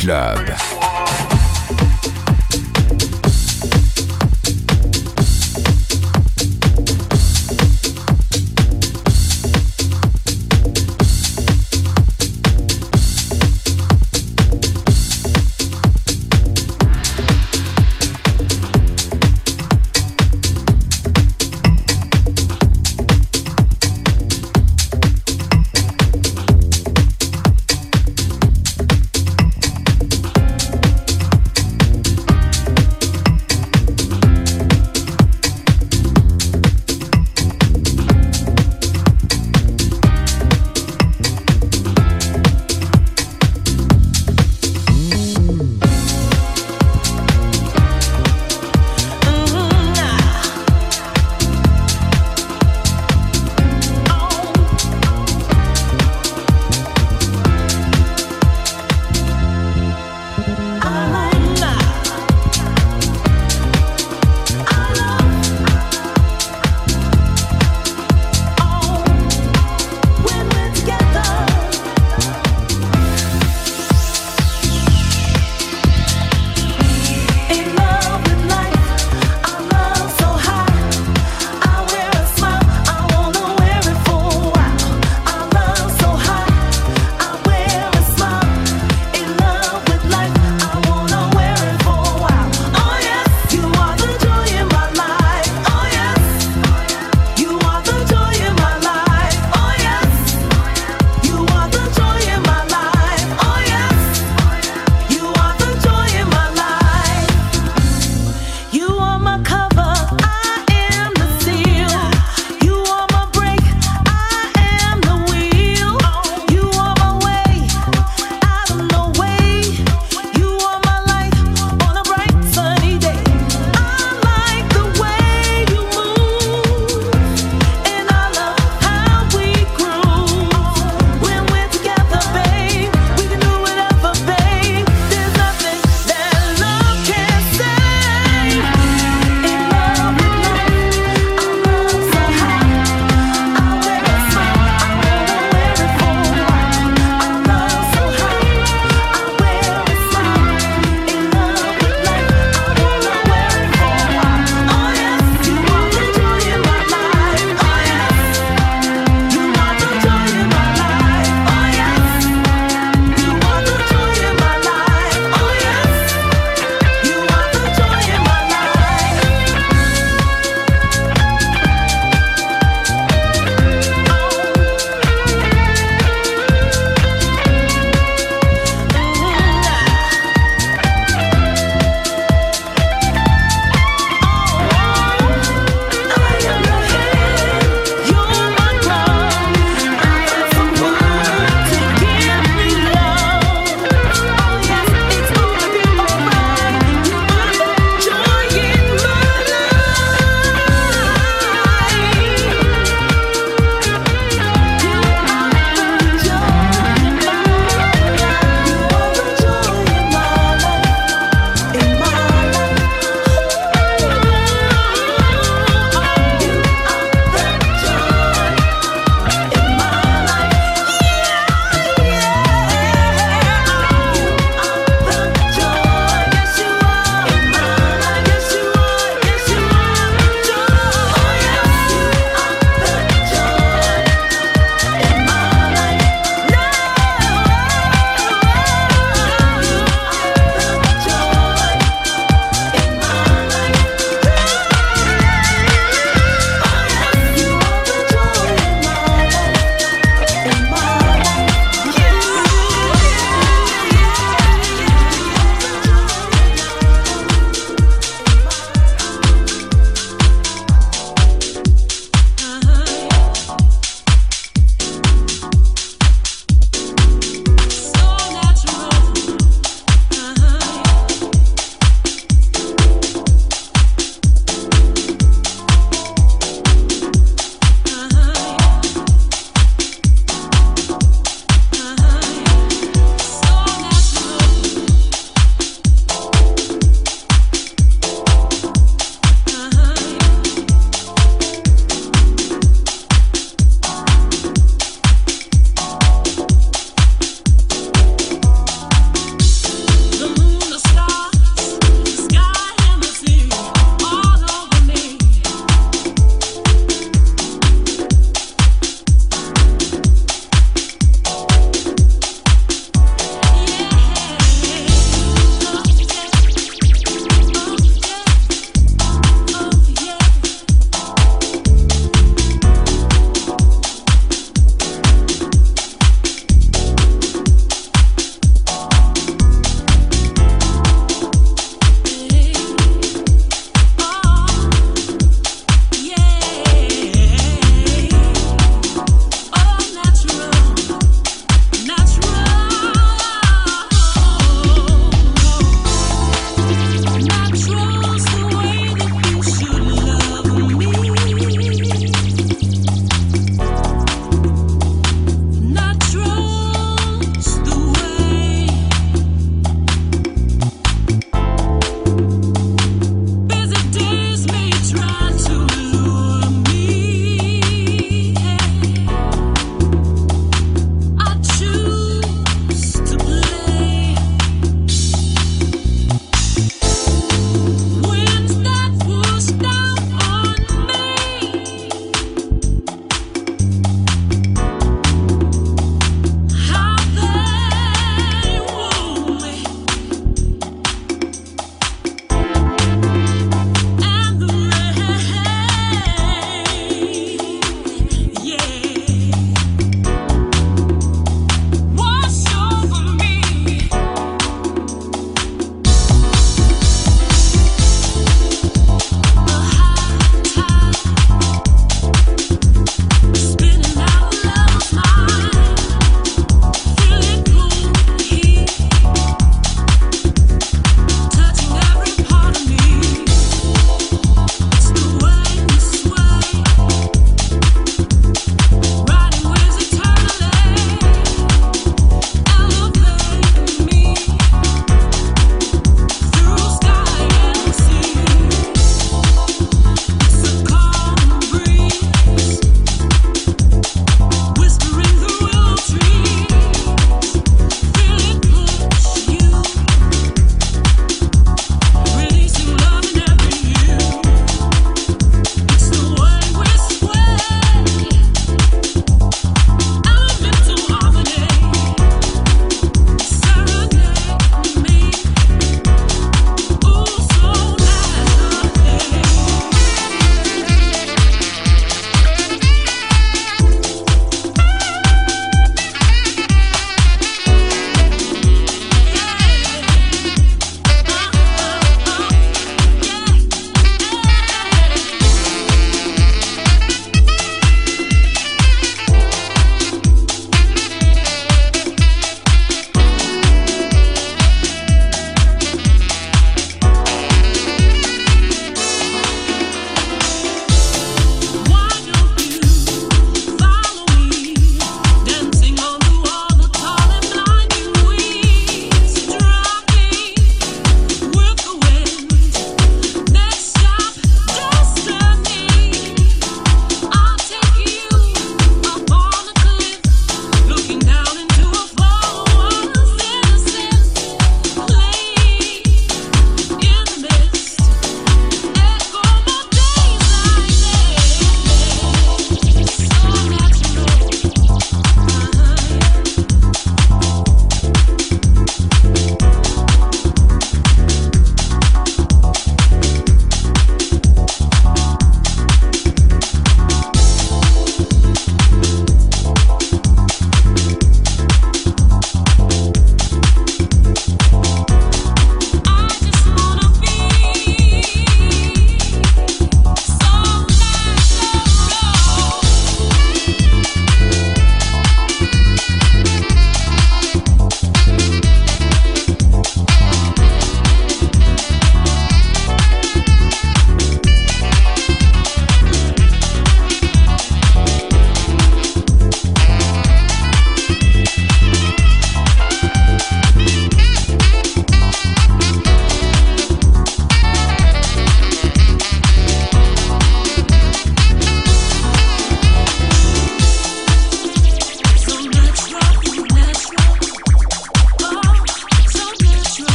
Club.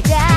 you down.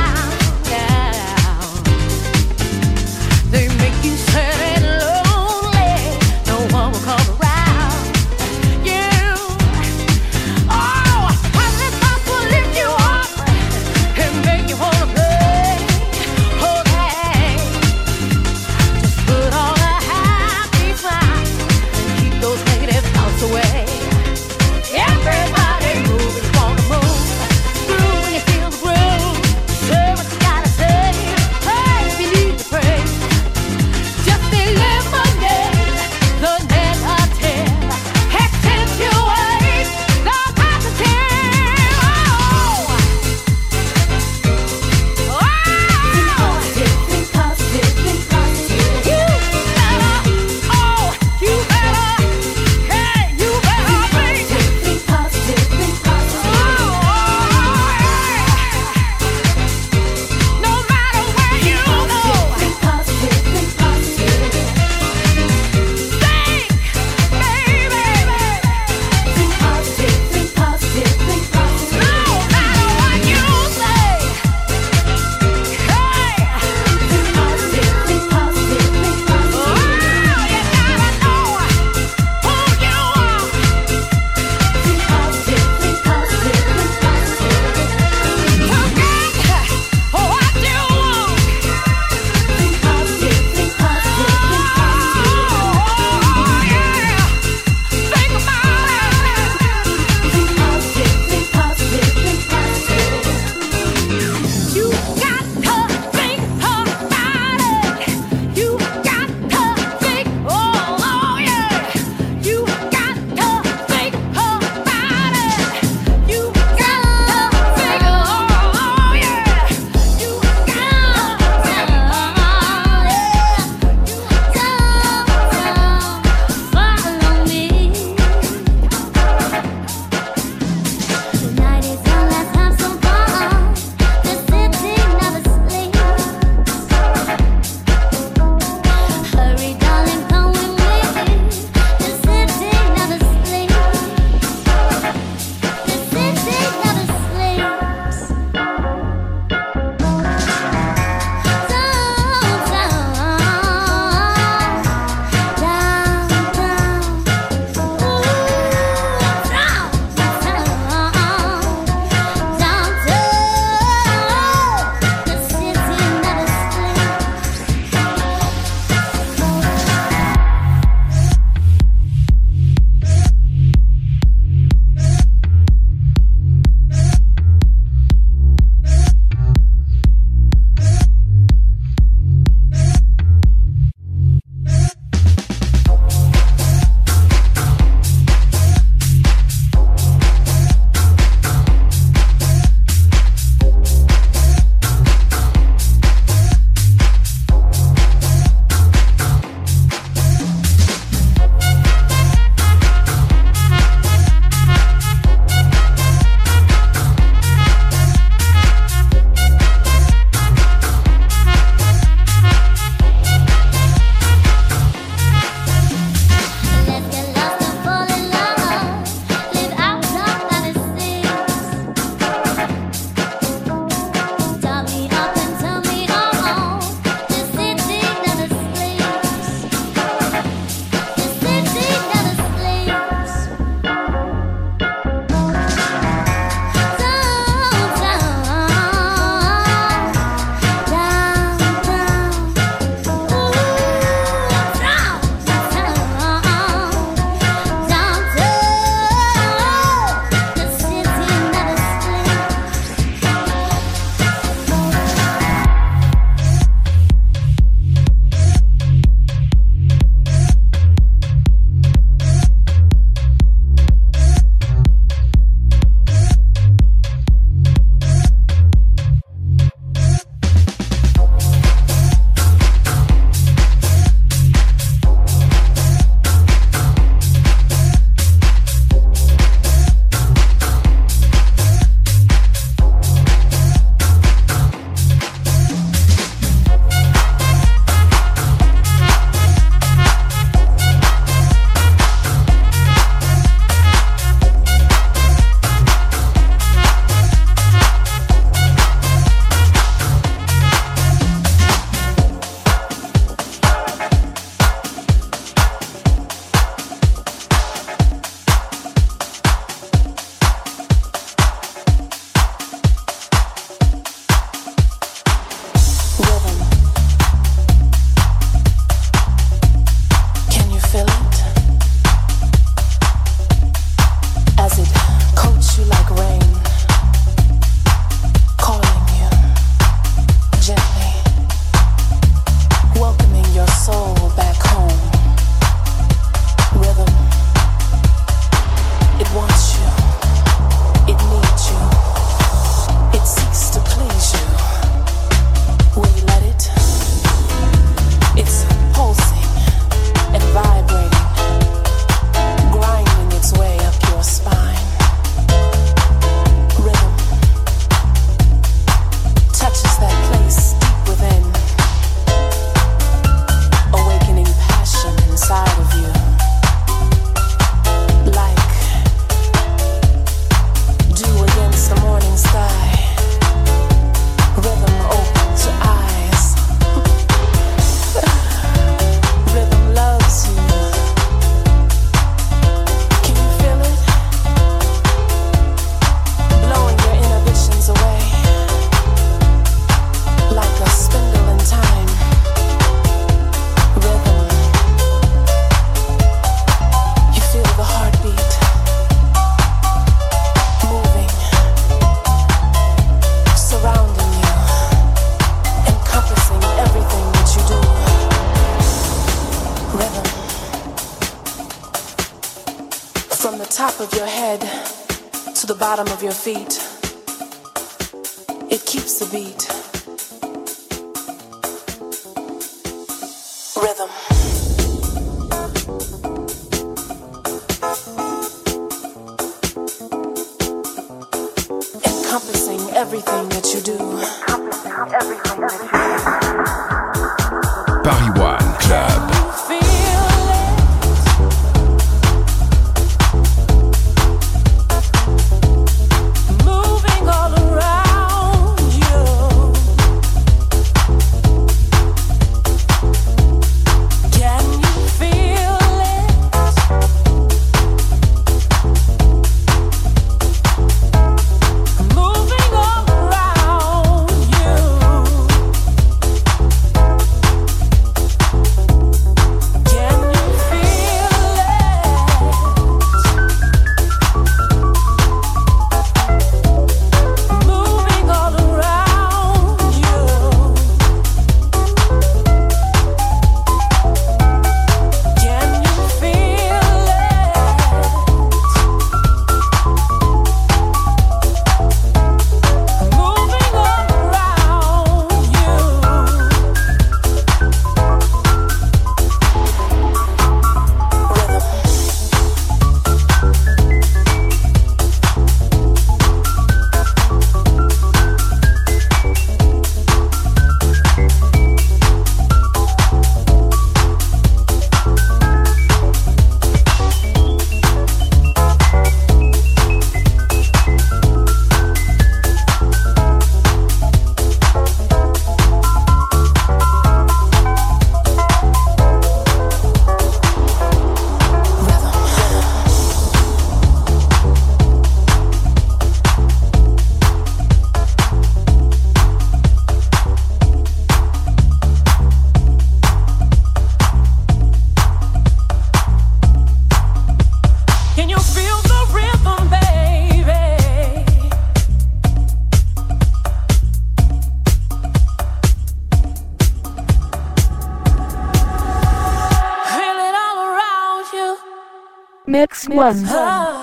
ones.